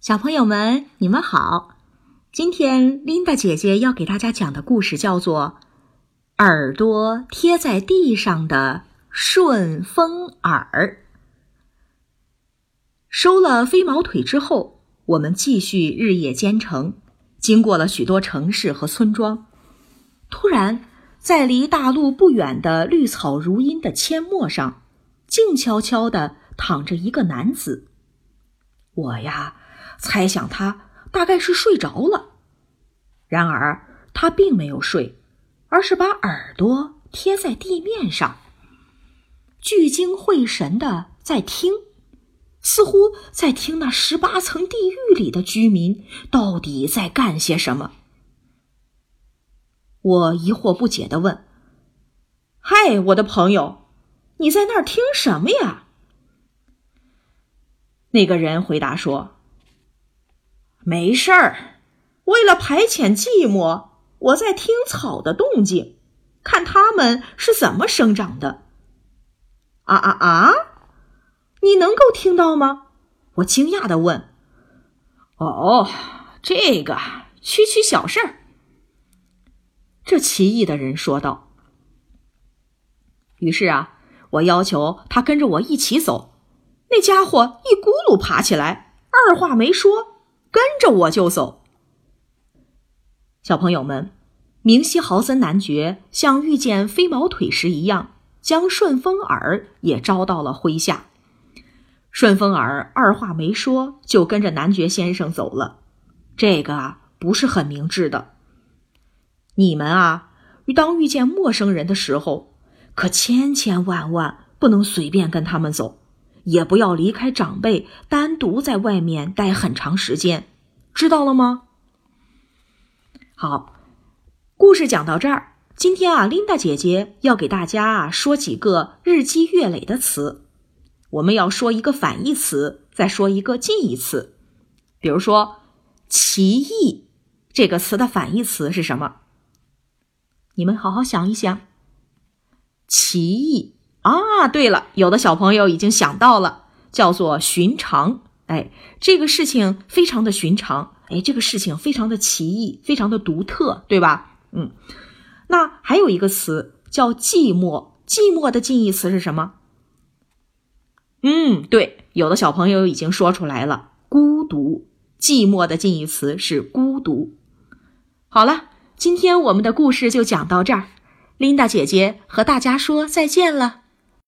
小朋友们，你们好！今天琳达姐姐要给大家讲的故事叫做《耳朵贴在地上的顺风耳》。收了飞毛腿之后，我们继续日夜兼程，经过了许多城市和村庄。突然，在离大路不远的绿草如茵的阡陌上，静悄悄地躺着一个男子。我呀，猜想他大概是睡着了。然而他并没有睡，而是把耳朵贴在地面上，聚精会神的在听，似乎在听那十八层地狱里的居民到底在干些什么。我疑惑不解的问：“嗨，我的朋友，你在那儿听什么呀？”那个人回答说：“没事儿，为了排遣寂寞，我在听草的动静，看它们是怎么生长的。”啊啊啊！你能够听到吗？我惊讶的问。“哦，这个区区小事儿。”这奇异的人说道。于是啊，我要求他跟着我一起走。那家伙一咕噜爬起来，二话没说，跟着我就走。小朋友们，明希豪森男爵像遇见飞毛腿时一样，将顺风耳也招到了麾下。顺风耳二话没说，就跟着男爵先生走了。这个啊，不是很明智的。你们啊，当遇见陌生人的时候，可千千万万不能随便跟他们走。也不要离开长辈，单独在外面待很长时间，知道了吗？好，故事讲到这儿。今天啊，琳达姐姐要给大家啊说几个日积月累的词。我们要说一个反义词，再说一个近义词。比如说“奇异”这个词的反义词是什么？你们好好想一想，“奇异”。啊，对了，有的小朋友已经想到了，叫做寻常。哎，这个事情非常的寻常，哎，这个事情非常的奇异，非常的独特，对吧？嗯，那还有一个词叫寂寞，寂寞的近义词是什么？嗯，对，有的小朋友已经说出来了，孤独。寂寞的近义词是孤独。好了，今天我们的故事就讲到这儿，琳达姐姐和大家说再见了。